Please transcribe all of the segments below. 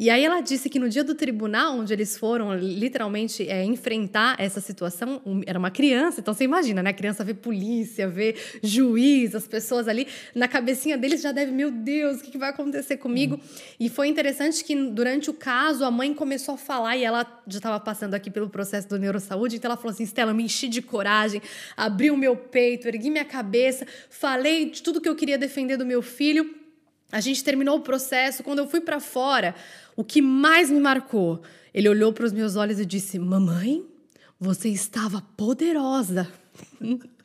E aí ela disse que no dia do tribunal, onde eles foram literalmente é, enfrentar essa situação, um, era uma criança, então você imagina, né? A criança vê polícia, vê juiz, as pessoas ali, na cabecinha deles já deve, meu Deus, o que, que vai acontecer comigo? Hum. E foi interessante que durante o caso a mãe começou a falar e ela já estava passando aqui pelo processo do neurosaúde, então ela falou assim: Stella, me enchi de coragem, abri o meu peito, ergui minha cabeça, falei de tudo que eu queria defender do meu filho. A gente terminou o processo. Quando eu fui para fora, o que mais me marcou, ele olhou para os meus olhos e disse: Mamãe, você estava poderosa.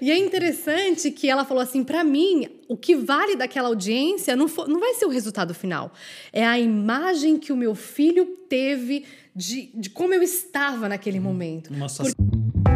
E é interessante que ela falou assim: para mim, o que vale daquela audiência não, for, não vai ser o resultado final, é a imagem que o meu filho teve de, de como eu estava naquele momento. Nossa. Por...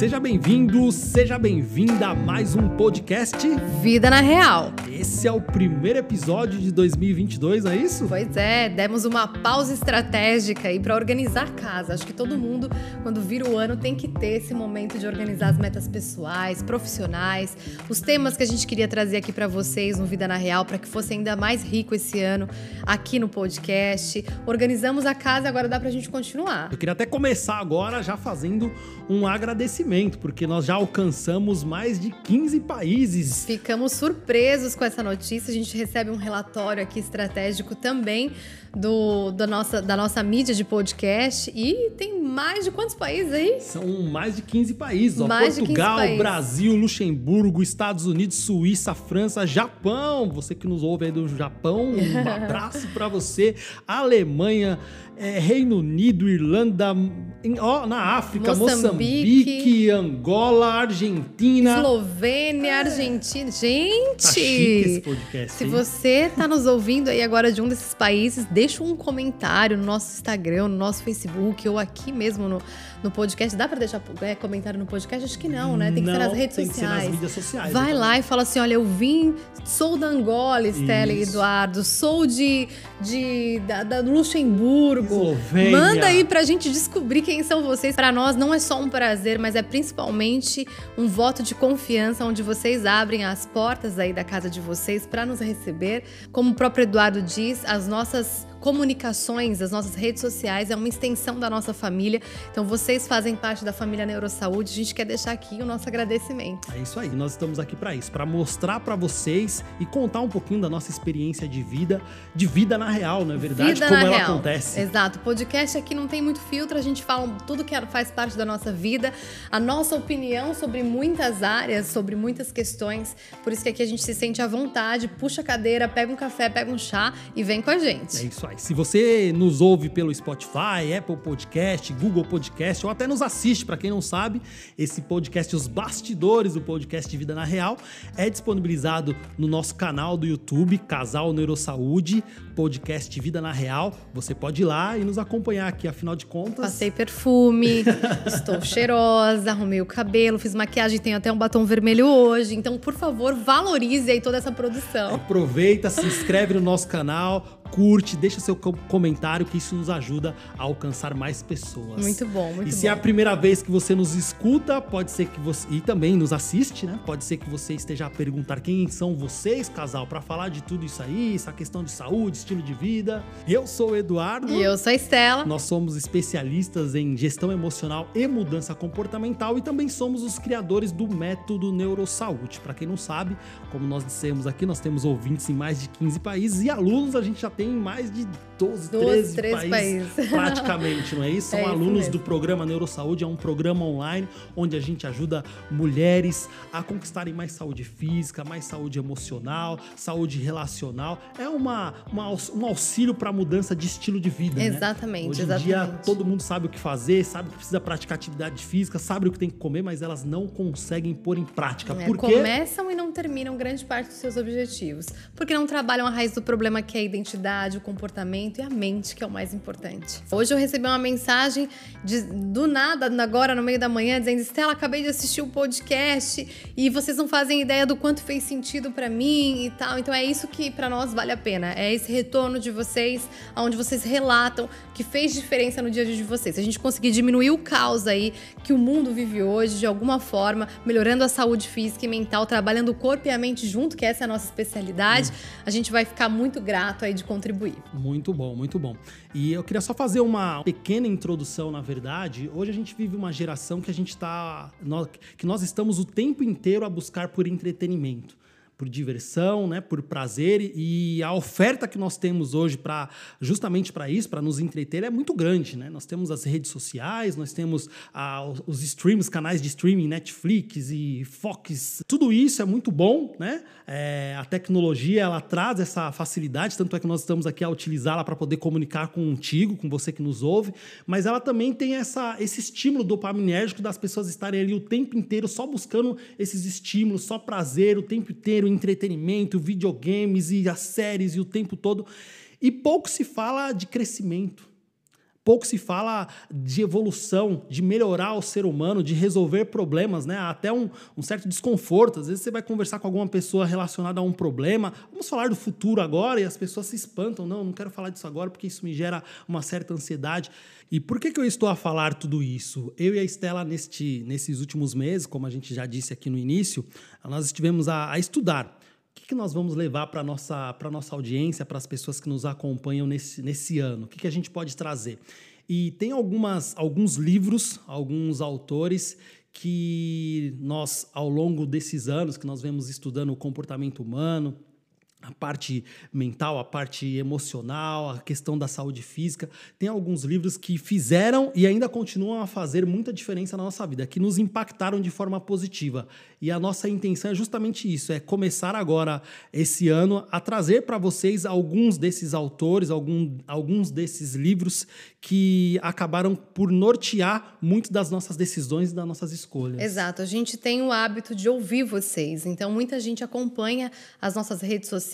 Seja bem-vindo, seja bem-vinda a mais um podcast Vida na Real. Esse é o primeiro episódio de 2022, é isso? Pois é, demos uma pausa estratégica aí para organizar a casa. Acho que todo mundo, quando vira o ano, tem que ter esse momento de organizar as metas pessoais, profissionais, os temas que a gente queria trazer aqui para vocês no Vida na Real, para que fosse ainda mais rico esse ano aqui no podcast. Organizamos a casa e agora dá para a gente continuar. Eu queria até começar agora já fazendo um agradecimento porque nós já alcançamos mais de 15 países. Ficamos surpresos com essa notícia. A gente recebe um relatório aqui estratégico também do, da, nossa, da nossa mídia de podcast. E tem mais de quantos países aí? São mais de 15 países. Ó. Mais Portugal, países. Brasil, Luxemburgo, Estados Unidos, Suíça, França, Japão. Você que nos ouve aí do Japão, um abraço para você. Alemanha, é, Reino Unido, Irlanda, em, ó, na África, Moçambique, Moçambique, Angola, Argentina. Eslovênia. Argentina. Gente! Tá esse podcast, se hein? você tá nos ouvindo aí agora de um desses países, deixa um comentário no nosso Instagram, no nosso Facebook ou aqui mesmo no, no podcast. Dá para deixar é, comentário no podcast? Acho que não, né? Tem que não, ser nas redes tem sociais. Que ser nas mídias sociais. Vai lá e fala assim: olha, eu vim, sou da Angola, Estela e Eduardo, sou de, de da, da Luxemburgo. Eslovênia. Manda aí pra gente descobrir quem são vocês. Para nós não é só um prazer, mas é principalmente um voto de confiança onde vocês abrem as portas aí da casa de vocês para nos receber. Como o próprio Eduardo diz, as nossas comunicações, as nossas redes sociais é uma extensão da nossa família. Então vocês fazem parte da família Neurosaúde. A gente quer deixar aqui o nosso agradecimento. É isso aí. Nós estamos aqui para isso, para mostrar para vocês e contar um pouquinho da nossa experiência de vida, de vida na real, não é verdade? Vida Como ela real. acontece. Exato. O podcast aqui não tem muito filtro, a gente fala tudo que faz parte da nossa vida, a nossa opinião sobre muitas áreas, sobre muitas questões. Por isso que aqui a gente se sente à vontade, puxa a cadeira, pega um café, pega um chá e vem com a gente. É isso aí. Se você nos ouve pelo Spotify, Apple Podcast, Google Podcast ou até nos assiste, para quem não sabe, esse podcast, os bastidores do podcast Vida na Real, é disponibilizado no nosso canal do YouTube, Casal Neurosaúde, podcast Vida na Real. Você pode ir lá e nos acompanhar aqui, afinal de contas. Passei perfume, estou cheirosa, arrumei o cabelo, fiz maquiagem, tenho até um batom vermelho hoje. Então, por favor, valorize aí toda essa produção. Aproveita, se inscreve no nosso canal, curte, deixa seu comentário que isso nos ajuda a alcançar mais pessoas. Muito bom, muito e bom. se é a primeira vez que você nos escuta, pode ser que você e também nos assiste, né? Pode ser que você esteja a perguntar quem são vocês, casal, para falar de tudo isso aí, essa questão de saúde, estilo de vida. Eu sou o Eduardo. E eu sou a Estela. Nós somos especialistas em gestão emocional e mudança comportamental e também somos os criadores do método Neurosaúde. Para quem não sabe, como nós dissemos aqui, nós temos ouvintes em mais de 15 países e alunos a gente já tem mais de 12, 12 13, 13 países, países, praticamente, não é isso? São é alunos do programa Neurosaúde, é um programa online onde a gente ajuda mulheres a conquistarem mais saúde física, mais saúde emocional, saúde relacional. É uma, uma um auxílio para mudança de estilo de vida, Exatamente, né? Hoje em exatamente. dia todo mundo sabe o que fazer, sabe que precisa praticar atividade física, sabe o que tem que comer, mas elas não conseguem pôr em prática. É, Por quê? Começam e não terminam grande parte dos seus objetivos, porque não trabalham a raiz do problema que é a identidade o comportamento e a mente, que é o mais importante. Hoje eu recebi uma mensagem de, do nada, agora no meio da manhã, dizendo: Estela, acabei de assistir o podcast e vocês não fazem ideia do quanto fez sentido para mim e tal. Então é isso que para nós vale a pena. É esse retorno de vocês, onde vocês relatam que fez diferença no dia a dia de vocês. Se a gente conseguir diminuir o caos aí que o mundo vive hoje, de alguma forma, melhorando a saúde física e mental, trabalhando o corpo corpo e a mente junto, que essa é a nossa especialidade, hum. a gente vai ficar muito grato aí de contribuir. Muito bom, muito bom. E eu queria só fazer uma pequena introdução, na verdade. Hoje a gente vive uma geração que a gente está. que nós estamos o tempo inteiro a buscar por entretenimento por diversão, né, por prazer e a oferta que nós temos hoje para justamente para isso, para nos entreter é muito grande, né? Nós temos as redes sociais, nós temos os streams, canais de streaming, Netflix e Fox, tudo isso é muito bom, né? É, a tecnologia ela traz essa facilidade, tanto é que nós estamos aqui a utilizá-la para poder comunicar contigo, com você que nos ouve, mas ela também tem essa, esse estímulo dopaminérgico das pessoas estarem ali o tempo inteiro só buscando esses estímulos, só prazer o tempo inteiro entretenimento, videogames e as séries e o tempo todo. E pouco se fala de crescimento. Pouco se fala de evolução, de melhorar o ser humano, de resolver problemas, né? Até um, um, certo desconforto. Às vezes você vai conversar com alguma pessoa relacionada a um problema. Vamos falar do futuro agora e as pessoas se espantam. Não, não quero falar disso agora porque isso me gera uma certa ansiedade. E por que, que eu estou a falar tudo isso? Eu e a Estela, neste, nesses últimos meses, como a gente já disse aqui no início, nós estivemos a, a estudar o que, que nós vamos levar para a nossa, nossa audiência, para as pessoas que nos acompanham nesse, nesse ano? O que, que a gente pode trazer? E tem algumas, alguns livros, alguns autores que nós, ao longo desses anos que nós vemos estudando o comportamento humano, a parte mental, a parte emocional, a questão da saúde física. Tem alguns livros que fizeram e ainda continuam a fazer muita diferença na nossa vida, que nos impactaram de forma positiva. E a nossa intenção é justamente isso: é começar agora, esse ano, a trazer para vocês alguns desses autores, algum, alguns desses livros que acabaram por nortear muito das nossas decisões e das nossas escolhas. Exato. A gente tem o hábito de ouvir vocês. Então, muita gente acompanha as nossas redes sociais,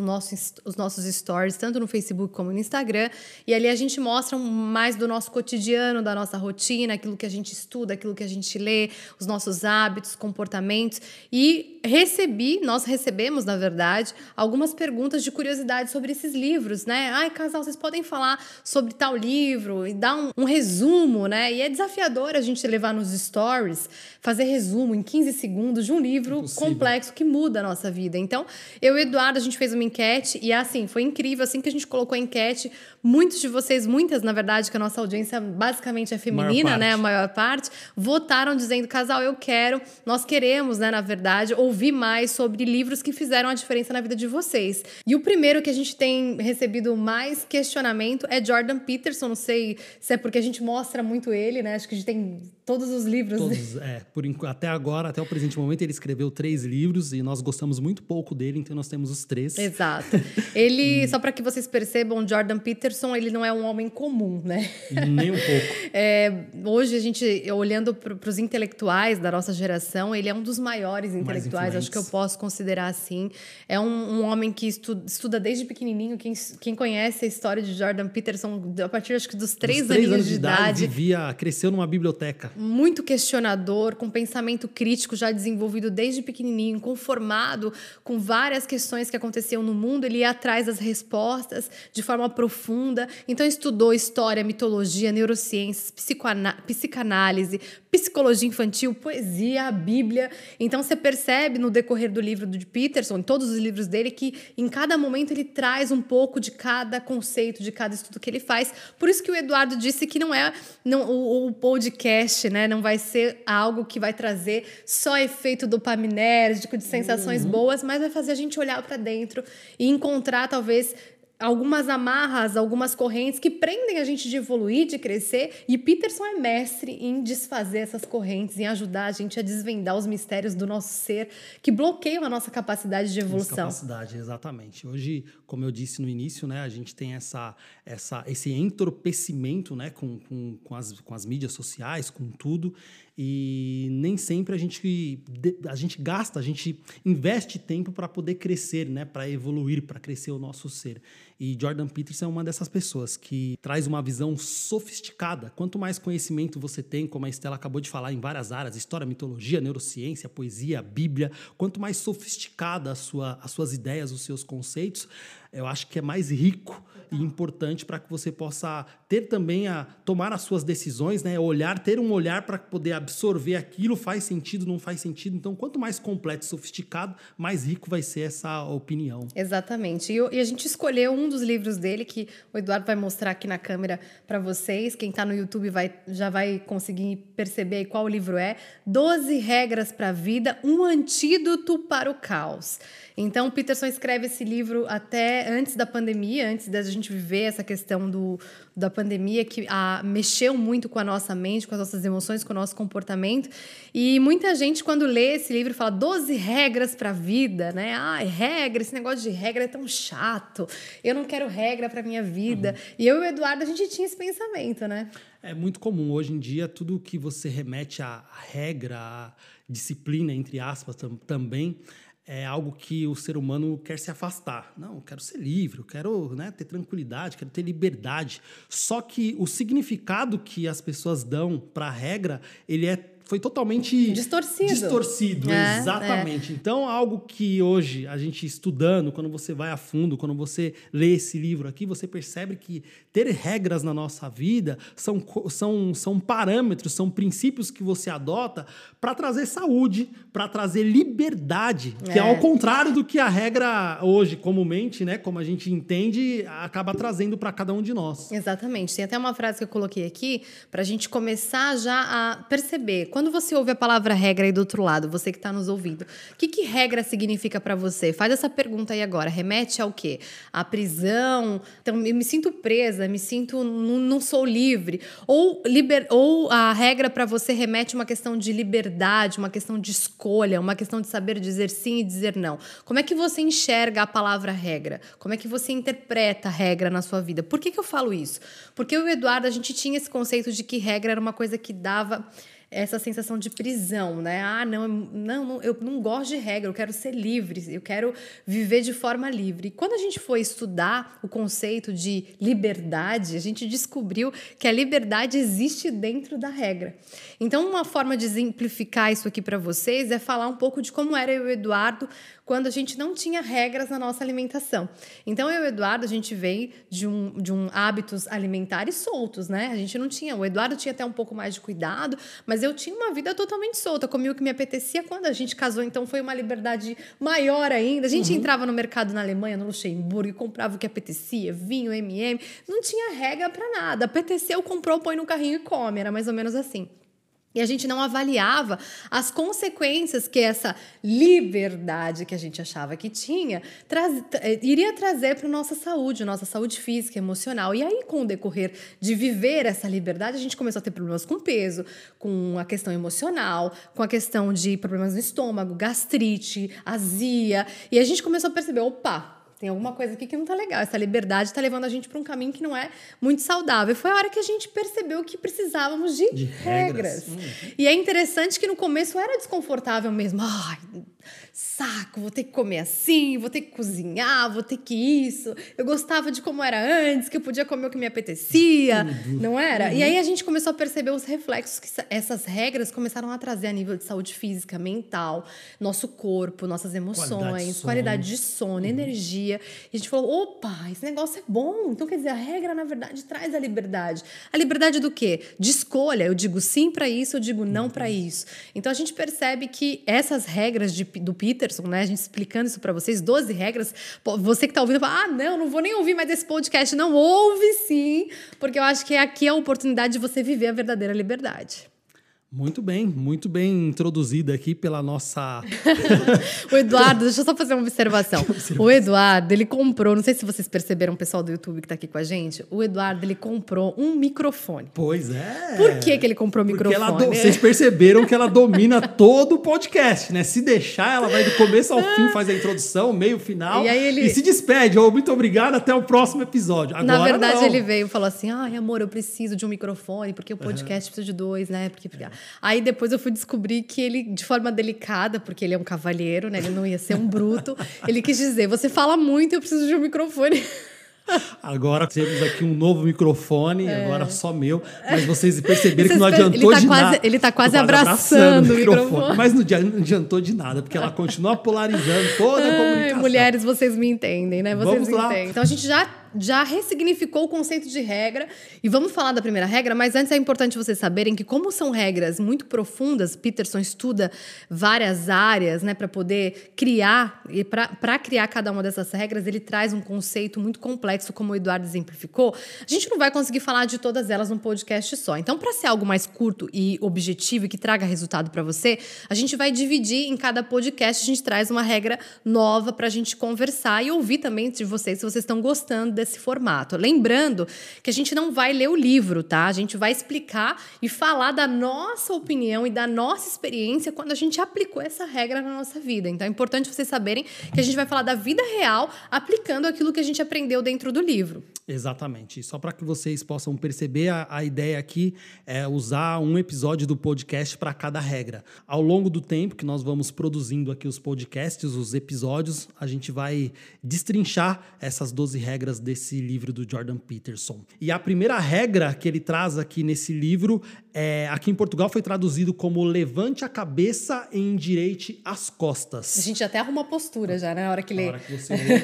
nosso, os nossos stories, tanto no Facebook como no Instagram. E ali a gente mostra mais do nosso cotidiano, da nossa rotina, aquilo que a gente estuda, aquilo que a gente lê, os nossos hábitos, comportamentos. E recebi, nós recebemos, na verdade, algumas perguntas de curiosidade sobre esses livros, né? Ai, casal, vocês podem falar sobre tal livro? e dar um, um, resumo, né? E é desafiador a gente levar nos stories, fazer resumo em 15 segundos de um livro Impossível. complexo que muda a nossa vida. Então, eu e o A gente fez uma enquete e assim, foi incrível. Assim que a gente colocou a enquete, muitos de vocês, muitas, na verdade, que a nossa audiência basicamente é feminina, né? A maior parte, votaram dizendo: casal, eu quero, nós queremos, né? Na verdade, ouvir mais sobre livros que fizeram a diferença na vida de vocês. E o primeiro que a gente tem recebido mais questionamento é Jordan Peterson não sei se é porque a gente mostra muito ele, né? Acho que a gente tem todos os livros. Todos, é. Por, até agora, até o presente momento, ele escreveu três livros e nós gostamos muito pouco dele, então nós temos os três. Exato. Ele, só para que vocês percebam, Jordan Peterson, ele não é um homem comum, né? Nem um pouco. É, hoje, a gente, olhando para os intelectuais da nossa geração, ele é um dos maiores intelectuais, acho que eu posso considerar assim. É um, um homem que estuda, estuda desde pequenininho. Quem, quem conhece a história de Jordan Peterson, a partir acho que dos três, dos três anos de idade, idade. Vivia, cresceu numa biblioteca. Muito questionador, com pensamento crítico já desenvolvido desde pequenininho, conformado com várias questões que aconteciam no mundo. Ele ia atrás das respostas de forma profunda. Então, estudou história, mitologia, neurociências, psicanálise, psicologia infantil, poesia, a Bíblia. Então, você percebe no decorrer do livro de Peterson, em todos os livros dele, que em cada momento ele traz um pouco de cada conceito, de cada estudo que ele faz. Por isso que o Eduardo disse que não é não, o, o podcast, né? Não vai ser algo que vai trazer só efeito dopaminérgico, de sensações uhum. boas, mas vai fazer a gente olhar para dentro e encontrar talvez algumas amarras, algumas correntes que prendem a gente de evoluir, de crescer. E Peterson é mestre em desfazer essas correntes, em ajudar a gente a desvendar os mistérios do nosso ser que bloqueiam a nossa capacidade de evolução. Nossa capacidade, exatamente. Hoje, como eu disse no início, né, a gente tem essa, essa, esse entorpecimento né, com, com, com, as, com as mídias sociais, com tudo. E nem sempre a gente, a gente gasta, a gente investe tempo para poder crescer, né? para evoluir, para crescer o nosso ser. E Jordan Peterson é uma dessas pessoas que traz uma visão sofisticada. Quanto mais conhecimento você tem, como a Estela acabou de falar, em várias áreas, história, mitologia, neurociência, poesia, Bíblia, quanto mais sofisticada a sua, as suas ideias, os seus conceitos, eu acho que é mais rico e importante para que você possa ter também a tomar as suas decisões, né? Olhar, ter um olhar para poder absorver aquilo, faz sentido, não faz sentido. Então, quanto mais completo e sofisticado, mais rico vai ser essa opinião. Exatamente. E, e a gente escolheu um dos livros dele que o Eduardo vai mostrar aqui na câmera para vocês. Quem está no YouTube vai, já vai conseguir perceber qual livro é. 12 regras para a vida, um antídoto para o caos. Então, Peterson escreve esse livro até antes da pandemia, antes da gente viver essa questão do, da pandemia, que a, mexeu muito com a nossa mente, com as nossas emoções, com o nosso comportamento. E muita gente, quando lê esse livro, fala 12 regras para a vida, né? Ah, regra, esse negócio de regra é tão chato, eu não quero regra para minha vida. Uhum. E eu e o Eduardo, a gente tinha esse pensamento, né? É muito comum. Hoje em dia, tudo que você remete à regra, à disciplina, entre aspas, tam, também é algo que o ser humano quer se afastar. Não, eu quero ser livre, eu quero né, ter tranquilidade, quero ter liberdade. Só que o significado que as pessoas dão para a regra, ele é foi totalmente distorcido. Distorcido, é, exatamente. É. Então, algo que hoje a gente estudando, quando você vai a fundo, quando você lê esse livro aqui, você percebe que ter regras na nossa vida são, são, são parâmetros, são princípios que você adota para trazer saúde, para trazer liberdade, que é. é ao contrário do que a regra hoje, comumente, né, como a gente entende, acaba trazendo para cada um de nós. Exatamente. Tem até uma frase que eu coloquei aqui para a gente começar já a perceber quando você ouve a palavra regra aí do outro lado, você que está nos ouvindo, o que, que regra significa para você? Faz essa pergunta aí agora. Remete ao quê? A prisão? Então, eu me sinto presa, me sinto. não, sou livre. Ou, liber, ou a regra para você remete uma questão de liberdade, uma questão de escolha, uma questão de saber dizer sim e dizer não. Como é que você enxerga a palavra regra? Como é que você interpreta a regra na sua vida? Por que, que eu falo isso? Porque eu e o Eduardo, a gente tinha esse conceito de que regra era uma coisa que dava essa sensação de prisão, né? Ah, não, não, eu não gosto de regra, eu quero ser livre, eu quero viver de forma livre. E quando a gente foi estudar o conceito de liberdade, a gente descobriu que a liberdade existe dentro da regra. Então, uma forma de exemplificar isso aqui para vocês é falar um pouco de como era eu e o Eduardo quando a gente não tinha regras na nossa alimentação. Então, eu e o Eduardo, a gente veio de um, de um hábitos alimentares soltos, né? A gente não tinha. O Eduardo tinha até um pouco mais de cuidado, mas eu tinha uma vida totalmente solta. Comia o que me apetecia. Quando a gente casou, então foi uma liberdade maior ainda. A gente uhum. entrava no mercado na Alemanha, no Luxemburgo, e comprava o que apetecia, vinho, MM. Não tinha regra para nada. Apeteceu, comprou, põe no carrinho e come. Era mais ou menos assim. E a gente não avaliava as consequências que essa liberdade que a gente achava que tinha eh, iria trazer para nossa saúde, nossa saúde física, emocional. E aí, com o decorrer de viver essa liberdade, a gente começou a ter problemas com peso, com a questão emocional, com a questão de problemas no estômago, gastrite, azia. E a gente começou a perceber: opa, tem alguma coisa aqui que não tá legal. Essa liberdade tá levando a gente para um caminho que não é muito saudável. Foi a hora que a gente percebeu que precisávamos de, de regras. regras. Uhum. E é interessante que no começo era desconfortável mesmo. Ai, saco, vou ter que comer assim, vou ter que cozinhar, vou ter que isso. Eu gostava de como era antes, que eu podia comer o que me apetecia, uhum. não era? Uhum. E aí a gente começou a perceber os reflexos que essas regras começaram a trazer a nível de saúde física, mental, nosso corpo, nossas emoções, qualidade de sono, qualidade de sono uhum. Energia. E a gente falou: opa, esse negócio é bom. Então, quer dizer, a regra, na verdade, traz a liberdade. A liberdade do quê? De escolha. Eu digo sim para isso, eu digo não para uhum. isso. Então a gente percebe que essas regras de, do Peterson, né? A gente explicando isso para vocês, 12 regras. Você que tá ouvindo, fala, ah, não, não vou nem ouvir mais esse podcast. Não, ouve sim, porque eu acho que aqui é a oportunidade de você viver a verdadeira liberdade. Muito bem, muito bem introduzida aqui pela nossa. o Eduardo, deixa eu só fazer uma observação. O Eduardo, ele comprou, não sei se vocês perceberam, o pessoal do YouTube que está aqui com a gente, o Eduardo, ele comprou um microfone. Pois é. Por que, que ele comprou o microfone? Do... Vocês perceberam que ela domina todo o podcast, né? Se deixar, ela vai do começo ao fim, faz a introdução, meio, final e, ele... e se despede. Oh, muito obrigado, até o próximo episódio. Agora, Na verdade, não. ele veio e falou assim: ai, amor, eu preciso de um microfone, porque o podcast uhum. precisa de dois, né? Porque. Aí depois eu fui descobrir que ele, de forma delicada, porque ele é um cavalheiro, né? Ele não ia ser um bruto. ele quis dizer: você fala muito, eu preciso de um microfone. Agora temos aqui um novo microfone, é. agora só meu. Mas vocês perceberam que não adiantou tá de quase, nada. Ele está quase, abraçando, abraçando, o microfone. microfone. Mas não adiantou de nada, porque ela continua polarizando toda a comunicação. Mulheres, vocês me entendem, né? Vocês Vamos lá. Entendem. Então a gente já já ressignificou o conceito de regra e vamos falar da primeira regra, mas antes é importante vocês saberem que como são regras muito profundas, Peterson estuda várias áreas, né, para poder criar e para criar cada uma dessas regras, ele traz um conceito muito complexo, como o Eduardo exemplificou. A gente não vai conseguir falar de todas elas num podcast só. Então, para ser algo mais curto e objetivo e que traga resultado para você, a gente vai dividir em cada podcast, a gente traz uma regra nova para a gente conversar e ouvir também de vocês se vocês estão gostando desse formato. Lembrando que a gente não vai ler o livro, tá? A gente vai explicar e falar da nossa opinião e da nossa experiência quando a gente aplicou essa regra na nossa vida. Então é importante vocês saberem que a gente vai falar da vida real aplicando aquilo que a gente aprendeu dentro do livro. Exatamente. Só para que vocês possam perceber, a, a, ideia aqui é usar um episódio do podcast para cada regra. Ao longo do tempo que nós vamos produzindo aqui os podcasts, os episódios, a gente vai destrinchar essas 12 regras desse livro do Jordan Peterson. E a primeira regra que ele traz aqui nesse livro, é, aqui em Portugal foi traduzido como levante a cabeça e endireite as costas. A gente até arruma postura já, né, na hora que lê. Na hora que você lê,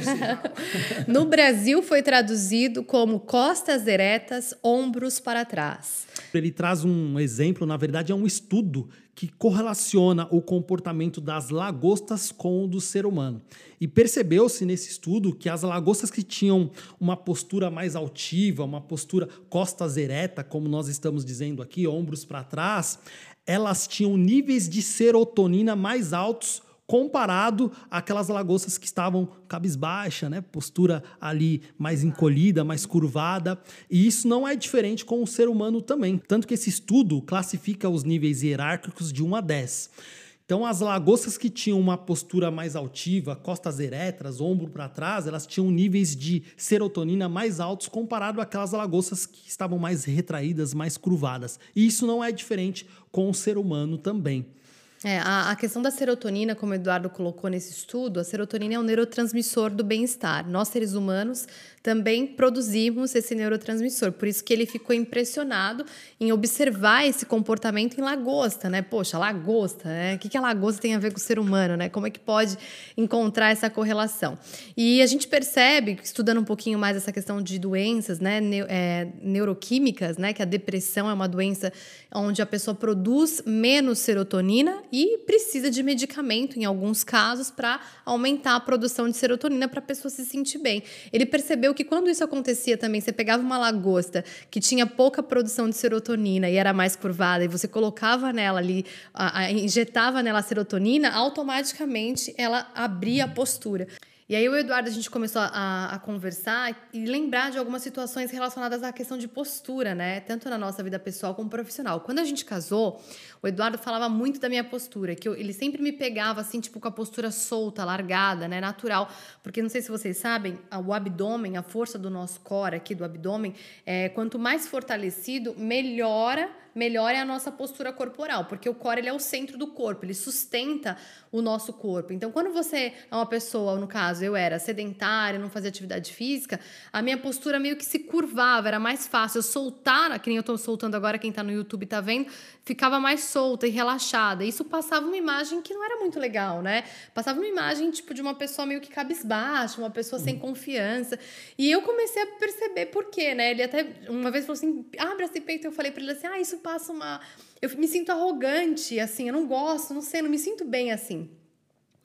no Brasil foi traduzido como costas eretas, ombros para trás. Ele traz um exemplo, na verdade é um estudo que correlaciona o comportamento das lagostas com o do ser humano. E percebeu-se nesse estudo que as lagostas que tinham uma postura mais altiva, uma postura costas ereta, como nós estamos dizendo aqui, ombros para trás, elas tinham níveis de serotonina mais altos comparado àquelas lagostas que estavam cabisbaixa, né? postura ali mais encolhida, mais curvada. E isso não é diferente com o ser humano também. Tanto que esse estudo classifica os níveis hierárquicos de 1 a 10. Então, as lagostas que tinham uma postura mais altiva, costas eretas, ombro para trás, elas tinham níveis de serotonina mais altos comparado àquelas lagostas que estavam mais retraídas, mais curvadas. E isso não é diferente com o ser humano também. É, a, a, questão da serotonina, como o Eduardo colocou nesse estudo, a serotonina é um neurotransmissor do bem-estar. Nós, seres humanos, também produzimos esse neurotransmissor. Por isso que ele ficou impressionado em observar esse comportamento em lagosta, né? Poxa, lagosta, né? O que, que a lagosta tem a ver com o ser humano, né? Como é que pode encontrar essa correlação? E a gente percebe, estudando um pouquinho mais essa questão de doenças, né? é, neuroquímicas, né? Que a depressão é uma doença onde a pessoa produz menos serotonina e precisa de medicamento, em alguns casos, para aumentar a produção de serotonina para a pessoa se sentir bem. Ele percebeu que quando isso acontecia também, você pegava uma lagosta que tinha pouca produção de serotonina e era mais curvada, e você colocava nela ali, a, a, injetava nela a serotonina, automaticamente ela abria a postura. E aí o Eduardo, a gente começou a, a, conversar e lembrar de algumas situações relacionadas à questão de postura, né? Tanto na nossa vida pessoal como profissional. Quando a gente casou, o Eduardo falava muito da minha postura, que eu, ele sempre me pegava assim, tipo, com a postura solta, largada, né? Natural. Porque não sei se vocês sabem, o abdômen, a força do nosso core aqui do abdômen, é, quanto mais fortalecido, melhora melhor é a nossa postura corporal, porque o core ele é o centro do corpo, ele sustenta o nosso corpo. Então, quando você é uma pessoa, no caso, eu era sedentária, não fazia atividade física, a minha postura meio que se curvava, era mais fácil. Eu soltar, que nem eu tô soltando agora, quem tá no YouTube tá vendo, ficava mais solta e relaxada. Isso passava uma imagem que não era muito legal, né? Passava uma imagem, tipo, de uma pessoa meio que cabisbaixa, uma pessoa sem confiança. E eu comecei a perceber por quê, né? Ele até uma vez falou assim: abre esse peito. Eu falei para ele assim: ah, isso passa uma. Eu me sinto arrogante, assim, eu não gosto, não sei, não me sinto bem assim.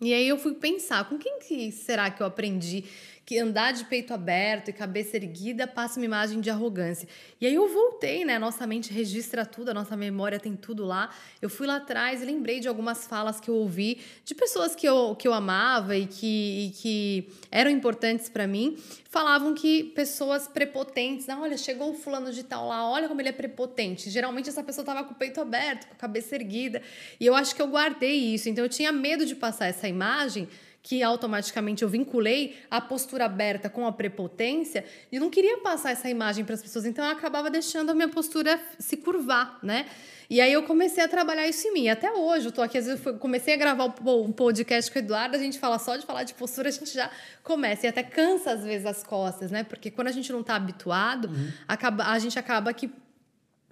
E aí eu fui pensar, com quem que será que eu aprendi que andar de peito aberto e cabeça erguida passa uma imagem de arrogância. E aí eu voltei, né? Nossa mente registra tudo, a nossa memória tem tudo lá. Eu fui lá atrás e lembrei de algumas falas que eu ouvi de pessoas que eu, que eu amava e que, e que eram importantes para mim. Falavam que pessoas prepotentes, ah, olha, chegou o fulano de tal lá, olha como ele é prepotente. Geralmente essa pessoa estava com o peito aberto, com a cabeça erguida. E eu acho que eu guardei isso. Então eu tinha medo de passar essa imagem que automaticamente eu vinculei a postura aberta com a prepotência e não queria passar essa imagem para as pessoas, então eu acabava deixando a minha postura se curvar, né? E aí eu comecei a trabalhar isso em mim. Até hoje, eu tô aqui, às vezes eu comecei a gravar um podcast com o Eduardo, a gente fala só de falar de postura, a gente já começa. E até cansa, às vezes, as costas, né? Porque quando a gente não está habituado, uhum. acaba, a gente acaba que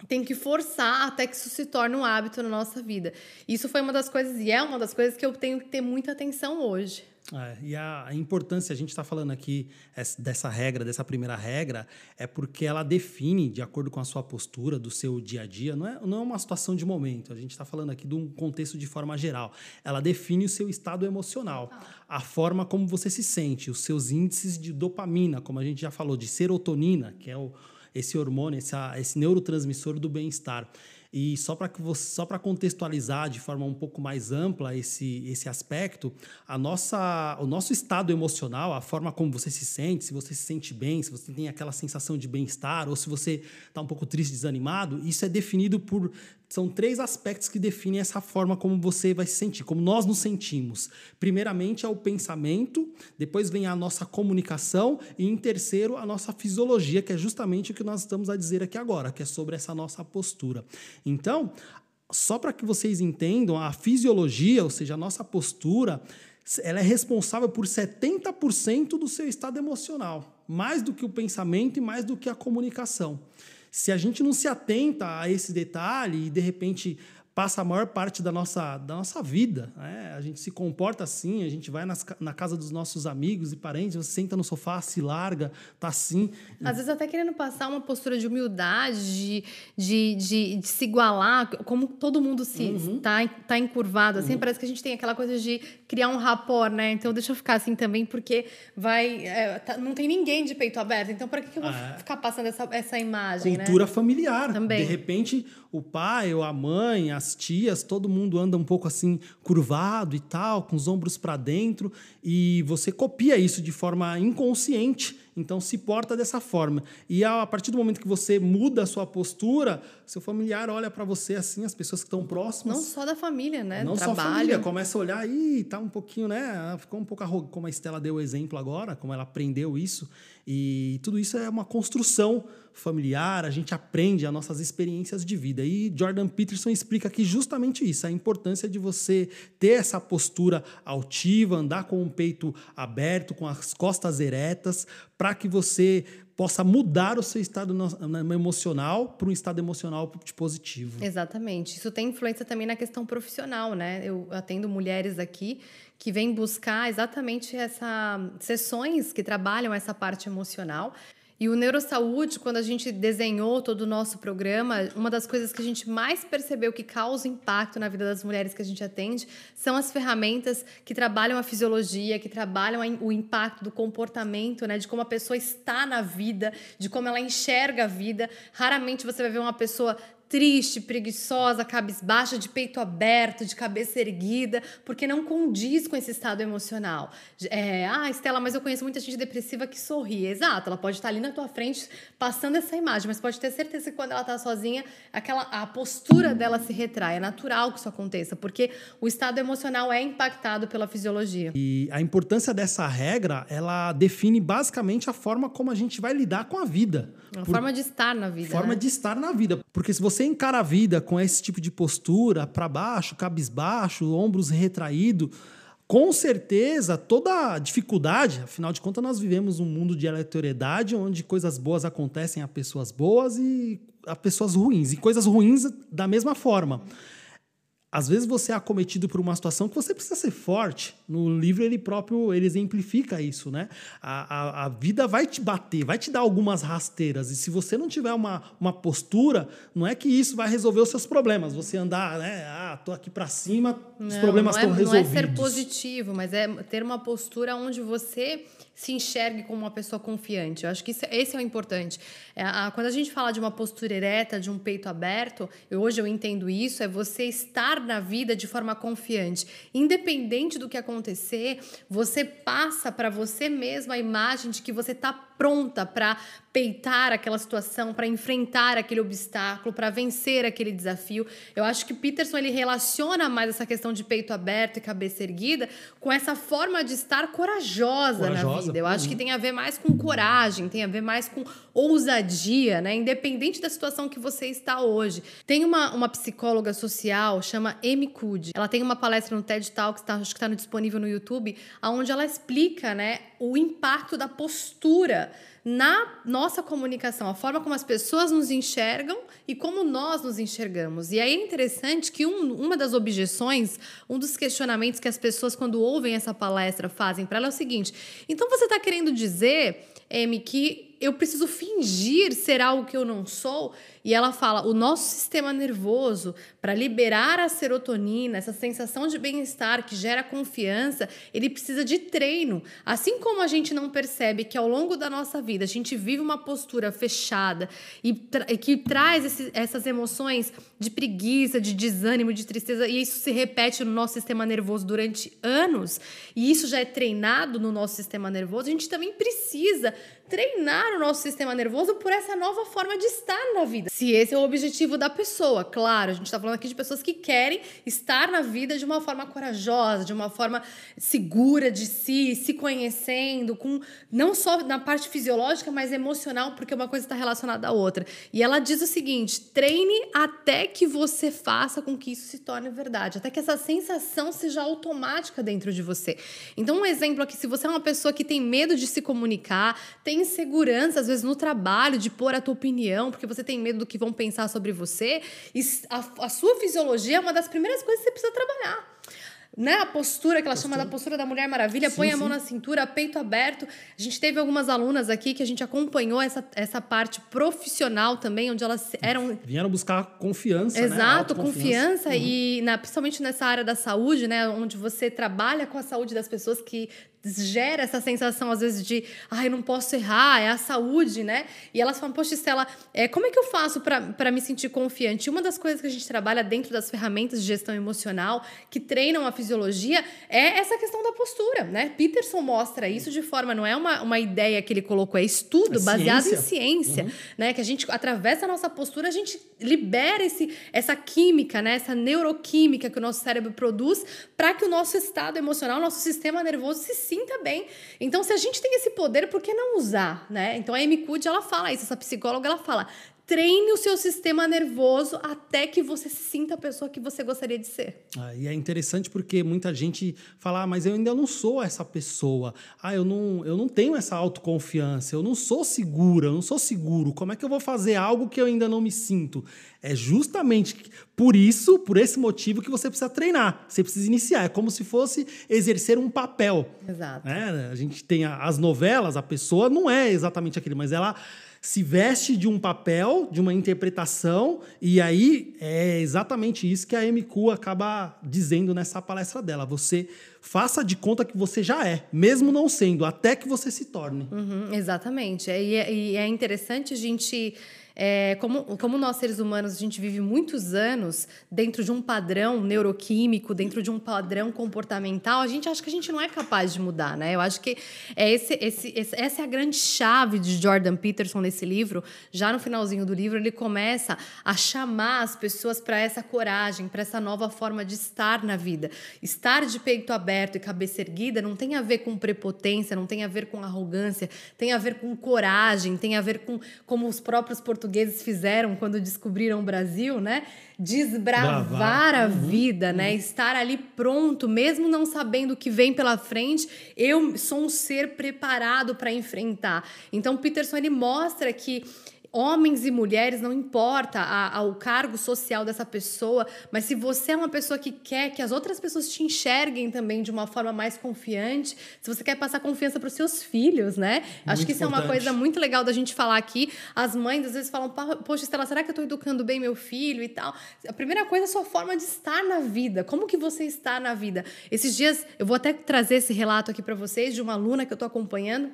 tem que forçar até que isso se torne um hábito na nossa vida. Isso foi uma das coisas, e é uma das coisas que eu tenho que ter muita atenção hoje. É, e a, a, importância, a gente está falando aqui dessa regra, dessa primeira regra, é porque ela define, de acordo com a sua postura, do seu dia a dia, não é, não é uma situação de momento, a gente está falando aqui de um contexto de forma geral. Ela define o seu estado emocional, a forma como você se sente, os seus índices de dopamina, como a gente já falou, de serotonina, que é o, esse hormônio, esse, neurotransmissor do bem-estar. E só para só para contextualizar de forma um pouco mais ampla esse, esse aspecto, a nossa, o nosso estado emocional, a forma como você se sente, se você se sente bem, se você tem aquela sensação de bem-estar ou se você está um pouco triste, desanimado, isso é definido por são três aspectos que definem essa forma como você vai se sentir, como nós nos sentimos. Primeiramente é o pensamento, depois vem a nossa comunicação e em terceiro a nossa fisiologia, que é justamente o que nós estamos a dizer aqui agora, que é sobre essa nossa postura. Então, só para que vocês entendam, a fisiologia, ou seja, a nossa postura, ela é responsável por 70% do seu estado emocional, mais do que o pensamento e mais do que a comunicação. Se a gente não se atenta a esse detalhe e de repente passa a maior parte da nossa, da nossa vida. Né? A gente se comporta assim, a gente vai nas, na casa dos nossos amigos e parentes, você senta no sofá, se larga, tá assim. Às vezes até querendo passar uma postura de humildade, de, de, de, de se igualar, como todo mundo se uhum. tá, tá encurvado, assim, uhum. parece que a gente tem aquela coisa de criar um rapport, né? Então deixa eu ficar assim também, porque vai. É, tá, não tem ninguém de peito aberto, então para que, que eu vou é. ficar passando essa, essa imagem? Né? Cultura né? familiar. Também. De repente, o pai ou a mãe, as tias, todo mundo anda um pouco assim curvado e tal, com os ombros para dentro, e você copia isso de forma inconsciente, então se porta dessa forma. E a partir do momento que você muda a sua postura, seu familiar olha para você assim, as pessoas que estão próximas. Não só da família, né? Não Trabalho. só a família, começa a olhar e tá um pouquinho, né? Ficou um pouco arrogante, como a Estela deu o exemplo agora, como ela aprendeu isso. E tudo isso é uma construção familiar, a gente aprende as nossas experiências de vida. E Jordan Peterson explica aqui justamente isso, a importância de você ter essa postura altiva, andar com o peito aberto, com as costas eretas, para que você possa mudar o seu estado emocional para um estado emocional positivo. Exatamente. Isso tem influência também na questão profissional, né? Eu atendo mulheres aqui que vêm buscar exatamente essas sessões que trabalham essa parte emocional. E o Neurosaúde, quando a gente desenhou todo o nosso programa, uma das coisas que a gente mais percebeu que causa impacto na vida das mulheres que a gente atende são as ferramentas que trabalham a fisiologia, que trabalham o impacto do comportamento, né, de como a pessoa está na vida, de como ela enxerga a vida. Raramente você vai ver uma pessoa triste, preguiçosa, cabisbaixa, de peito aberto, de cabeça erguida, porque não condiz com esse estado emocional. É, ah, Estela, mas eu conheço muita gente depressiva que sorri. Exato, ela pode estar ali na tua frente passando essa imagem, mas pode ter certeza que quando ela está sozinha, aquela, a postura dela se retrai. É natural que isso aconteça, porque o estado emocional é impactado pela fisiologia. E a importância dessa regra, ela define basicamente a forma como a gente vai lidar com a vida. A Por... forma de estar na vida. Forma né? de estar na vida. Porque se você você encara a vida com esse tipo de postura, para baixo, cabisbaixo, ombros retraído, com certeza toda dificuldade, afinal de contas, nós vivemos um mundo de aleatoriedade onde coisas boas acontecem a pessoas boas e a pessoas ruins, e coisas ruins da mesma forma às vezes você é acometido por uma situação que você precisa ser forte. No livro ele próprio ele exemplifica isso, né? A, a, a, vida vai te bater, vai te dar algumas rasteiras. E se você não tiver uma, uma postura, não é que isso vai resolver os seus problemas. Você andar, né? Ah, tô aqui para cima, os não, problemas estão é, resolvidos. Não é ser positivo, mas é ter uma postura onde você se enxergue como uma pessoa confiante. Eu acho que isso, é, esse é o importante. É, a, quando a gente fala de uma postura ereta, de um peito aberto, eu, hoje eu entendo isso, é você estar na vida de forma confiante. Independente do que acontecer, você passa para você mesmo a imagem de que você está pronta para peitar aquela situação, para enfrentar aquele obstáculo, para vencer aquele desafio. Eu acho que Peterson ele relaciona mais essa questão de peito aberto e cabeça erguida com essa forma de estar corajosa, corajosa na vida. Eu acho que tem a ver mais com coragem, tem a ver mais com ousadia, né? Independente da situação que você está hoje. Tem uma, uma psicóloga social, chama Amy Cuddy. Ela tem uma palestra no TED Talks, tá, acho que está disponível no YouTube, onde ela explica, né, o impacto da postura na nossa comunicação, a forma como as pessoas nos enxergam e como nós nos enxergamos. E aí é interessante que um, uma das objeções, um dos questionamentos que as pessoas, quando ouvem essa palestra, fazem para ela é o seguinte: então você está querendo dizer, M, que eu preciso fingir ser algo que eu não sou? E ela fala: o nosso sistema nervoso, para liberar a serotonina, essa sensação de bem-estar que gera confiança, ele precisa de treino. Assim como a gente não percebe que ao longo da nossa vida a gente vive uma postura fechada e, tra que traz esse, essas emoções de preguiça, de desânimo, de tristeza, e isso se repete no nosso sistema nervoso durante anos, e isso já é treinado no nosso sistema nervoso, a gente também precisa treinar o nosso sistema nervoso por essa nova forma de estar na vida se esse é o objetivo da pessoa. Claro, a gente está falando aqui de pessoas que querem estar na vida de uma forma corajosa, de uma forma segura de si, se conhecendo, com não só na parte fisiológica, mas emocional, porque uma coisa está relacionada à outra. E ela diz o seguinte: treine até que você faça com que isso se torne verdade, até que essa sensação seja automática dentro de você. Então, um exemplo aqui: se você é uma pessoa que tem medo de se comunicar, tem insegurança, às vezes, no trabalho, de pôr a tua opinião, porque você tem medo do que vão pensar sobre você, a, a sua fisiologia é uma das primeiras coisas que você precisa trabalhar né, a postura que ela postura. chama da postura da Mulher Maravilha, sim, põe a mão sim. na cintura, peito aberto. A gente teve algumas alunas aqui que a gente acompanhou essa, essa parte profissional também, onde elas eram. Vieram buscar confiança. Né, Exato, né? confiança. Uhum. E na, principalmente nessa área da saúde, né? Onde você trabalha com a saúde das pessoas que gera essa sensação, às vezes, de ai, não posso errar, é a saúde, né? E elas falam, poxa, Estela, é, como é que eu faço para me sentir confiante? Uma das coisas que a gente trabalha dentro das ferramentas de gestão emocional que treinam a fisiologia é essa questão da postura, né? Peterson mostra isso de forma, não é uma, uma ideia que ele colocou, é estudo é baseado ciência. em ciência, uhum. né? Que a gente, através da nossa postura, a gente libera esse, essa química, né? Essa neuroquímica que o nosso cérebro produz para que o nosso estado emocional, nosso sistema nervoso se sinta bem. Então, se a gente tem esse poder, por que não usar, né? Então, a Amy Cuddy, ela fala isso, essa psicóloga, ela fala, treine o seu sistema nervoso até que você se sinta a pessoa que você gostaria de ser. Ah, e é interessante porque muita gente fala, ah, mas eu ainda não sou essa pessoa. Ah, eu não, eu não tenho essa autoconfiança, eu não sou segura, eu não sou seguro. Como é que eu vou fazer algo que eu ainda não me sinto? É justamente por isso, por esse motivo que você precisa treinar. Você precisa iniciar. É como se fosse exercer um papel. Exato. Né? A gente tem as novelas, a pessoa não é exatamente aquele, mas ela se veste de um papel, de uma interpretação, e aí é exatamente isso que a MQ acaba dizendo nessa palestra dela. Você faça de conta que você já é, mesmo não sendo, até que você se torne. Uhum, exatamente. E é, e é interessante a gente é, como, como nós seres humanos, a gente vive muitos anos dentro de um padrão neuroquímico, dentro de um padrão comportamental, a gente acha que a gente não é capaz de mudar, né? Eu acho que é esse, esse, esse, essa é a grande chave de Jordan Peterson nesse livro. Já no finalzinho do livro, ele começa a chamar as pessoas para essa coragem, para essa nova forma de estar na vida. Estar de peito aberto e cabeça erguida não tem a ver com prepotência, não tem a ver com arrogância, tem a ver com coragem, tem a ver com como os próprios portugueses portugueses fizeram quando descobriram o Brasil, né? Desbravar Bravar. a uhum. vida, né? Uhum. Estar ali pronto, mesmo não sabendo o que vem pela frente, eu sou um ser preparado para enfrentar. Então, Peterson ele mostra que homens e mulheres, não importa a, a, o cargo social dessa pessoa, mas se você é uma pessoa que quer que as outras pessoas te enxerguem também de uma forma mais confiante, se você quer passar confiança para os seus filhos, né? Muito Acho que isso importante. é uma coisa muito legal da gente falar aqui. As mães às vezes falam, poxa, Estela, será que eu estou educando bem meu filho e tal? A primeira coisa é a sua forma de estar na vida. Como que você está na vida? Esses dias, eu vou até trazer esse relato aqui para vocês de uma aluna que eu estou acompanhando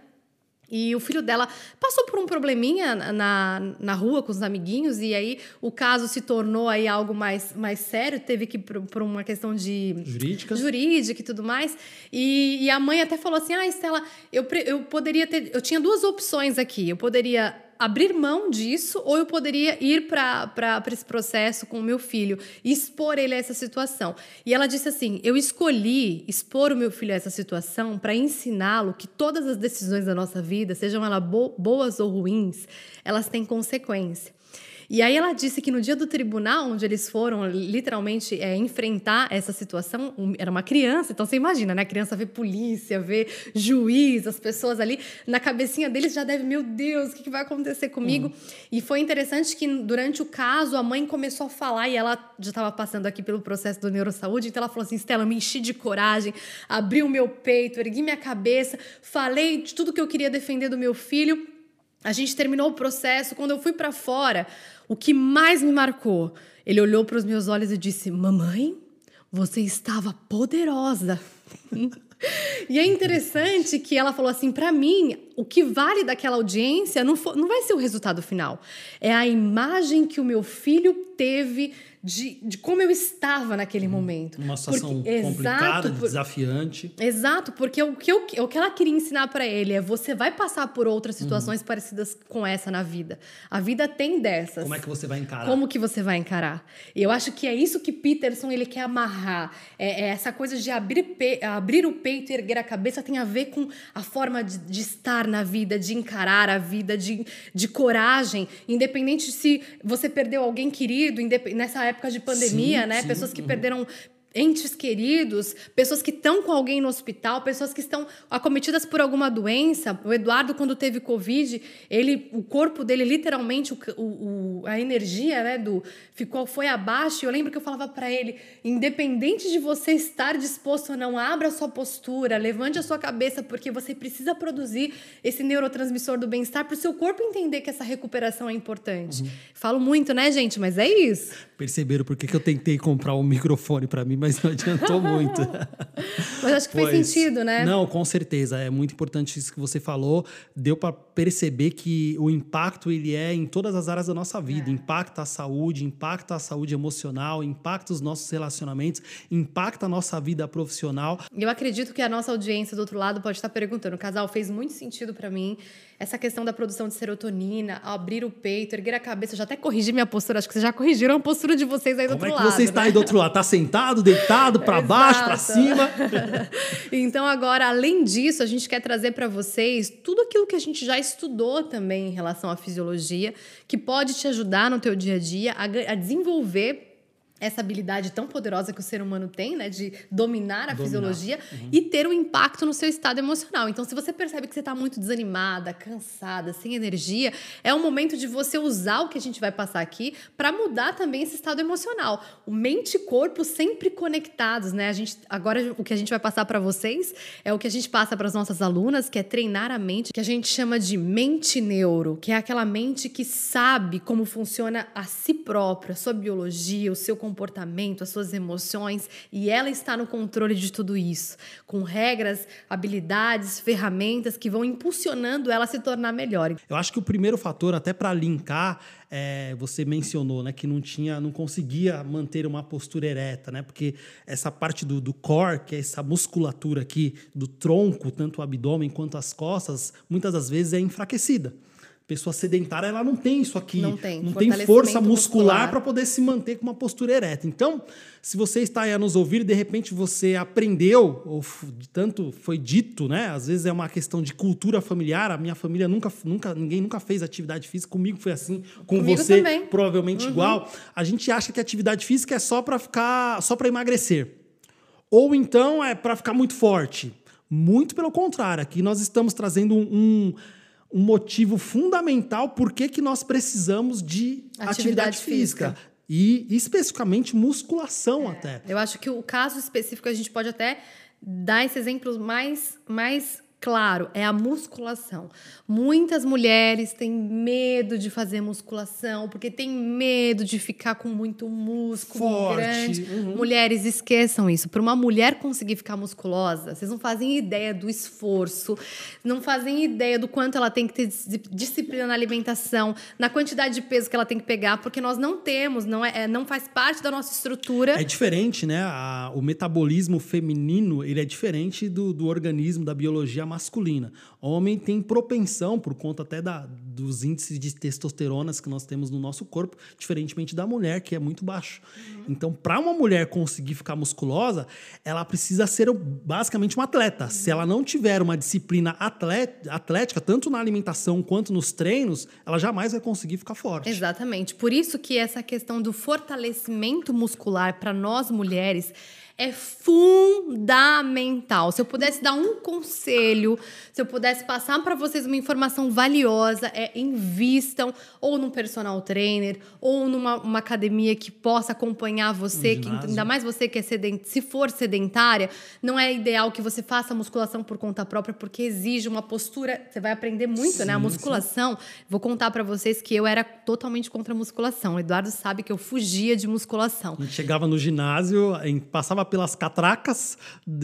E o filho dela passou por um probleminha na, na rua com os amiguinhos, e aí o caso se tornou aí algo mais, mais sério, teve que ir por uma questão de jurídica, jurídica e tudo mais. E, e a mãe até falou assim: Ah, Estela, eu, eu poderia ter. Eu tinha duas opções aqui. Eu poderia abrir mão disso ou eu poderia ir para esse processo com o meu filho expor ele a essa situação. E ela disse assim: Eu escolhi expor o meu filho a essa situação para ensiná-lo que todas as decisões da nossa vida, sejam elas boas ou ruins, elas têm consequência. E aí ela disse que no dia do tribunal, onde eles foram literalmente é, enfrentar essa situação, um, era uma criança, então você imagina, né? A criança vê polícia, vê juiz, as pessoas ali, na cabecinha deles já deve, meu Deus, o que, que vai acontecer comigo? Uhum. E foi interessante que durante o caso a mãe começou a falar, e ela já estava passando aqui pelo processo do neurosaúde, então ela falou assim: Stella, me enchi de coragem, abri o meu peito, ergui minha cabeça, falei de tudo que eu queria defender do meu filho. A gente terminou o processo. Quando eu fui para fora, o que mais me marcou, ele olhou para os meus olhos e disse: Mamãe, você estava poderosa. e é interessante que ela falou assim: para mim, o que vale daquela audiência não, for, não vai ser o resultado final, é a imagem que o meu filho teve de, de como eu estava naquele uhum. momento. Uma situação porque, complicada, exato, desafiante. Exato, porque o que, eu, o que ela queria ensinar para ele é você vai passar por outras situações uhum. parecidas com essa na vida. A vida tem dessas. Como é que você vai encarar? Como que você vai encarar? E eu acho que é isso que Peterson ele quer amarrar. É, é essa coisa de abrir, pe abrir o peito e erguer a cabeça tem a ver com a forma de, de estar na vida, de encarar a vida, de, de coragem, independente se você perdeu alguém querido, nessa época época de pandemia, sim, né? Sim, Pessoas que uhum. perderam entes queridos, pessoas que estão com alguém no hospital, pessoas que estão acometidas por alguma doença. O Eduardo, quando teve Covid, ele, o corpo dele, literalmente, o, o, a energia né, do ficou foi abaixo. E eu lembro que eu falava para ele: independente de você estar disposto ou não, abra a sua postura, levante a sua cabeça, porque você precisa produzir esse neurotransmissor do bem-estar para o seu corpo entender que essa recuperação é importante. Uhum. Falo muito, né, gente? Mas é isso. Perceberam por que eu tentei comprar um microfone para mim, mas não adiantou muito. mas acho que pois, fez sentido, né? Não, com certeza. É muito importante isso que você falou. Deu para perceber que o impacto ele é em todas as áreas da nossa vida. É. Impacta a saúde, impacta a saúde emocional, impacta os nossos relacionamentos, impacta a nossa vida profissional. Eu acredito que a nossa audiência do outro lado pode estar perguntando: o casal fez muito sentido para mim essa questão da produção de serotonina, abrir o peito, erguer a cabeça. Eu já até corrigi minha postura, acho que vocês já corrigiram a postura de vocês aí do Como outro é que lado. Você está né? aí do outro lado? Tá sentado, deitado, para baixo, para cima? então, agora, além disso, a gente quer trazer para vocês tudo aquilo que a gente já estudou também em relação à fisiologia, que pode te ajudar no teu dia a dia a, a desenvolver essa habilidade tão poderosa que o ser humano tem, né, de dominar a dominar. fisiologia uhum. e ter um impacto no seu estado emocional. Então, se você percebe que você está muito desanimada, cansada, sem energia, é o momento de você usar o que a gente vai passar aqui para mudar também esse estado emocional. O mente e corpo sempre conectados, né? A gente agora o que a gente vai passar para vocês é o que a gente passa para as nossas alunas, que é treinar a mente, que a gente chama de mente neuro, que é aquela mente que sabe como funciona a si própria, a sua biologia, o seu comportamento comportamento, as suas emoções, e ela está no controle de tudo isso, com regras, habilidades, ferramentas que vão impulsionando ela a se tornar melhor. Eu acho que o primeiro fator, até para linkar, é, você mencionou, né, que não tinha, não conseguia manter uma postura ereta, né, porque essa parte do, do core, que é essa musculatura aqui do tronco, tanto o abdômen quanto as costas, muitas das vezes é enfraquecida pessoa sedentária ela não tem isso aqui, não tem, não tem força muscular, para poder se manter com uma postura ereta. Então, se você está aí a nos ouvir, de repente você aprendeu ou tanto foi dito, né? Às vezes é uma questão de cultura familiar. A minha família nunca, nunca, ninguém nunca fez atividade física. Comigo foi assim, com Comigo você também. provavelmente uhum. igual. A gente acha que atividade física é só para ficar, só para emagrecer, ou então é para ficar muito forte. Muito pelo contrário, aqui nós estamos trazendo um, um um motivo fundamental por que, que nós precisamos de atividade, atividade física. física. E especificamente musculação é, até. Eu acho que o caso específico a gente pode até dar esse exemplo mais, mais claro, é a musculação. Muitas mulheres têm medo de fazer musculação porque têm medo de ficar com muito músculo Forte, grande. uhum. Mulheres, esqueçam isso. Para uma mulher conseguir ficar musculosa, vocês não fazem ideia do esforço, não fazem ideia do quanto ela tem que ter dis- disciplina na alimentação, na quantidade de peso que ela tem que pegar, porque nós não temos, não, é, é- não faz parte da nossa estrutura. É diferente, né? A- o metabolismo feminino ele é diferente do, do organismo, da biologia masculina. Homem tem propensão, por conta até da, dos índices de testosteronas que nós temos no nosso corpo, diferentemente da mulher, que é muito baixo. Então, para uma mulher conseguir ficar musculosa, ela precisa ser basicamente uma atleta. Se ela não tiver uma disciplina atlética, tanto na alimentação quanto nos treinos, ela jamais vai conseguir ficar forte. Exatamente. Por isso que essa questão do fortalecimento muscular para nós mulheres é fundamental. Se eu pudesse dar um conselho, se eu pudesse passar para vocês uma informação valiosa, é invistam ou num personal trainer ou numa uma academia que possa acompanhar você, que, ainda mais você que é sedent, se for sedentária, não é ideal que você faça musculação por conta própria, porque exige uma postura. Você vai aprender muito, né? A Sim, musculação. Vou contar pra vocês que eu era totalmente contra a musculação. O Eduardo sabe que eu fugia de musculação. A gente chegava no ginásio, em- passava pelas catracas,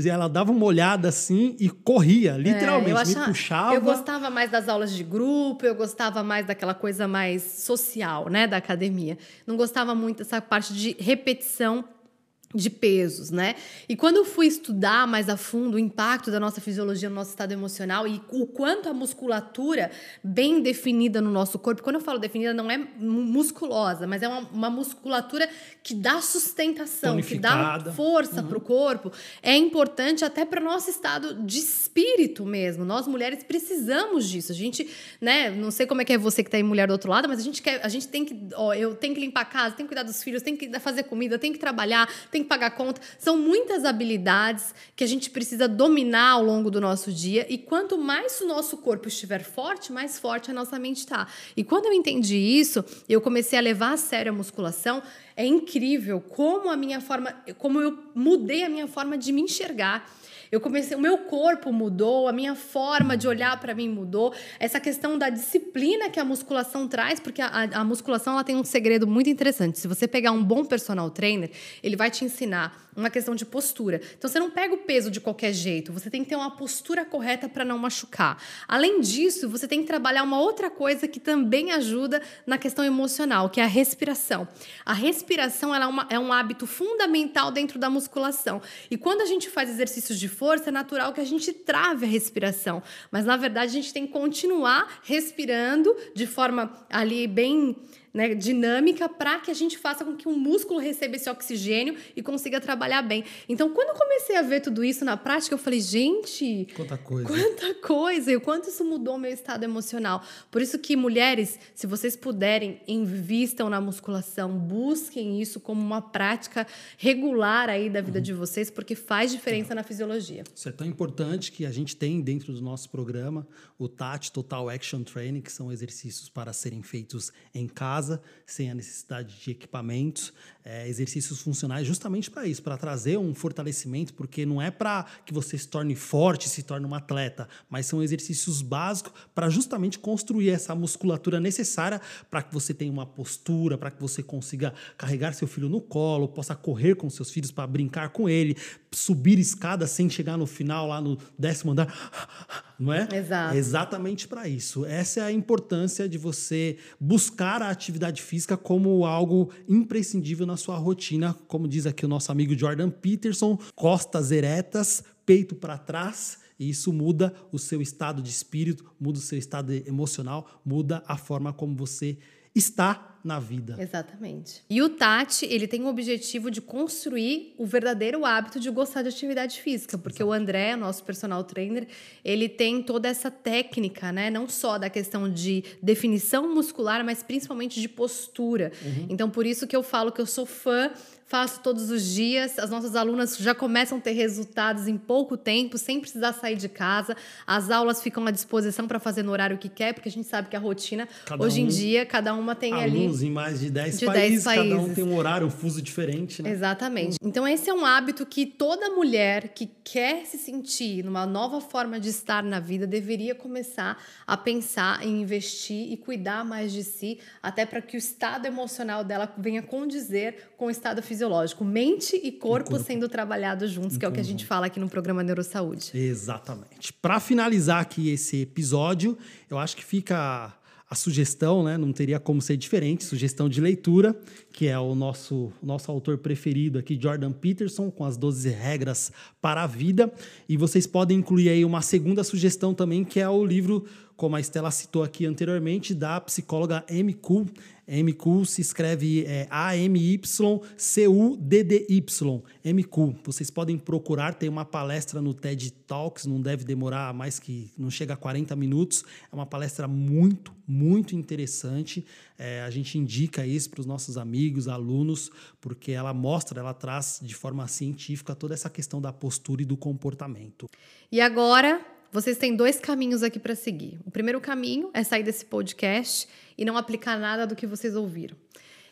ela dava uma olhada assim e corria, literalmente. É, eu me achava- puxava. Eu gostava mais das aulas de grupo, eu gostava mais daquela coisa mais social, né, da academia. Não gostava muito dessa parte de repetição de pesos, né? E quando eu fui estudar mais a fundo o impacto da nossa fisiologia no nosso estado emocional e o quanto a musculatura bem definida no nosso corpo, quando eu falo definida não é mu- musculosa, mas é uma, uma musculatura que dá sustentação, que dá força para o corpo, é importante até para o nosso estado de espírito mesmo. Nós mulheres precisamos disso. A gente, né, não sei como é que é você que tá aí mulher do outro lado, mas a gente quer, a gente tem que, ó, eu tenho que limpar a casa, tenho que cuidar dos filhos, tenho que fazer comida, tenho que trabalhar, tenho que pagar conta. São muitas habilidades que a gente precisa dominar ao longo do nosso dia e quanto mais o nosso corpo estiver forte, mais forte a nossa mente tá. E quando eu entendi isso, eu comecei a levar a sério a musculação. É incrível como a minha forma, como eu mudei a minha forma de me enxergar. Eu comecei, o meu corpo mudou, a minha forma de olhar para mim mudou. Essa questão da disciplina que a musculação traz, porque a, a- musculação ela tem um segredo muito interessante. Se você pegar um bom personal trainer, ele vai te ensinar uma questão de postura. Então você não pega o peso de qualquer jeito, você tem que ter uma postura correta para não machucar. Além disso, você tem que trabalhar uma outra coisa que também ajuda na questão emocional, que é a respiração. A respiração ela é, uma- é um hábito fundamental dentro da musculação. E quando a gente faz exercícios de força, é natural que a gente trave a respiração. Mas na verdade a gente tem que continuar respirando de forma ali bem né, dinâmica para que a gente faça com que o músculo receba esse oxigênio e consiga trabalhar bem. Então, quando eu comecei a ver tudo isso na prática, eu falei, gente, Quanta coisa. Quanta coisa! E o quanto isso mudou o meu estado emocional. Por isso que, mulheres, se vocês puderem, invistam na musculação, busquem isso como uma prática regular aí da vida de vocês, porque faz diferença na fisiologia. Isso é tão importante que a gente tem dentro do nosso programa o TAT, Total Action Training, que são exercícios para serem feitos em casa, sem a necessidade de equipamentos, é, exercícios funcionais justamente para isso, para trazer um fortalecimento, porque não é para que você se torne forte, se torne um atleta, mas são exercícios básicos para justamente construir essa musculatura necessária para que você tenha uma postura, para que você consiga carregar seu filho no colo, possa correr com seus filhos para brincar com ele, subir escada sem chegar no final lá no décimo andar, não é? Exato. É exatamente para isso. Essa é a importância de você buscar a atividade física como algo imprescindível na sua rotina, como diz aqui o nosso amigo Jordan Peterson, costas eretas, peito para trás. E isso muda o seu estado de espírito, muda o seu estado emocional, muda a forma como você está na vida. Exatamente. E o Tati, ele tem o objetivo de construir o verdadeiro hábito de gostar de atividade física, porque o André, nosso personal trainer, ele tem toda essa técnica, né? Não só da questão de definição muscular, mas principalmente de postura. Então, por isso que eu falo que eu sou fã faço todos os dias. As nossas alunas já começam a ter resultados em pouco tempo, sem precisar sair de casa. As aulas ficam à disposição para fazer no horário que quer, porque a gente sabe que a rotina, cada hoje um, em dia, cada uma tem alunos ali. Alunos em mais de 10, de países, 10 países, cada um tem um horário, um fuso diferente, né? Exatamente. Então, esse é um hábito que toda mulher que quer se sentir numa nova forma de estar na vida deveria começar a pensar em investir e cuidar mais de si, até para que o estado emocional dela venha condizer com o estado fisiológico. Mente e corpo, corpo. sendo trabalhados juntos, que é o que a gente fala aqui no programa Neurosaúde. Exatamente. Para finalizar aqui esse episódio, eu acho que fica a sugestão, né, não teria como ser diferente, sugestão de leitura, que é o nosso, nosso autor preferido aqui, Jordan Peterson, com as 12 regras para a vida. E vocês podem incluir aí uma segunda sugestão também, que é o livro, como a Estela citou aqui anteriormente, da psicóloga Amy Kuhl, MQ se escreve é, A-M-Y-C-U-D-D-Y. MQ. Vocês podem procurar, tem uma palestra no TED Talks, não deve demorar mais que. não chega a 40 minutos. É uma palestra muito, muito interessante. É, a gente indica isso para os nossos amigos, alunos, porque ela mostra, ela traz de forma científica toda essa questão da postura e do comportamento. E agora, vocês têm dois caminhos aqui para seguir. O primeiro caminho é sair desse podcast e não aplicar nada do que vocês ouviram.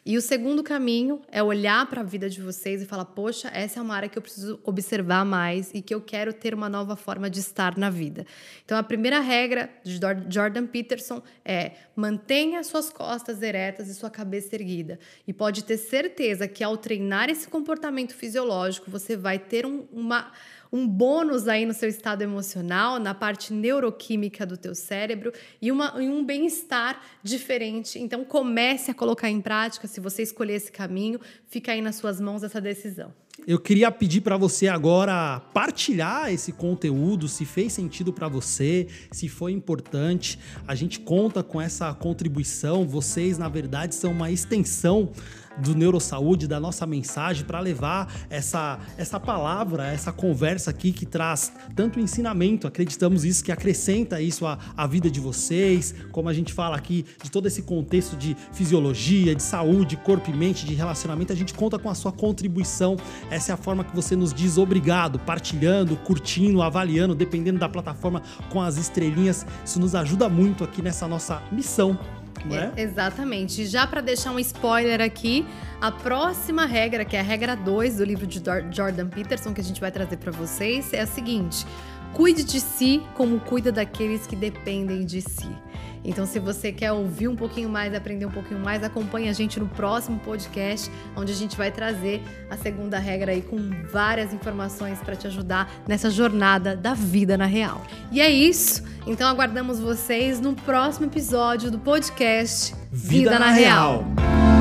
E o segundo caminho é olhar para a vida de vocês e falar: poxa, essa é uma área que eu preciso observar mais e que eu quero ter uma nova forma de estar na vida. Então, a primeira regra de Jordan Peterson é: mantenha suas costas eretas e sua cabeça erguida. E pode ter certeza que ao treinar esse comportamento fisiológico, você vai ter um, uma um bônus aí no seu estado emocional, na parte neuroquímica do teu cérebro e, uma, e um bem-estar diferente. Então comece a colocar em prática, se você escolher esse caminho, fica aí nas suas mãos essa decisão. Eu queria pedir para você agora partilhar esse conteúdo, se fez sentido para você, se foi importante. A gente conta com essa contribuição. Vocês, na verdade, são uma extensão do Neurosaúde, da nossa mensagem, para levar essa, essa palavra, essa conversa aqui que traz tanto ensinamento, acreditamos isso, que acrescenta isso à, à vida de vocês, como a gente fala aqui de todo esse contexto de fisiologia, de saúde, corpo e mente, de relacionamento, a gente conta com a sua contribuição. Essa é a forma que você nos diz obrigado, partilhando, curtindo, avaliando, dependendo da plataforma com as estrelinhas. Isso nos ajuda muito aqui nessa nossa missão é? é? Exatamente. Já para deixar um spoiler aqui, a próxima regra, que é a regra 2 do livro de Jordan Peterson, que a gente vai trazer para vocês, é a seguinte: cuide de si como cuida daqueles que dependem de si. Então, se você quer ouvir um pouquinho mais, aprender um pouquinho mais, acompanhe a gente no próximo podcast, onde a gente vai trazer a segunda regra aí com várias informações para te ajudar nessa jornada da vida na real. E é isso. Então, aguardamos vocês no próximo episódio do podcast Vida, Vida na, na, real. real.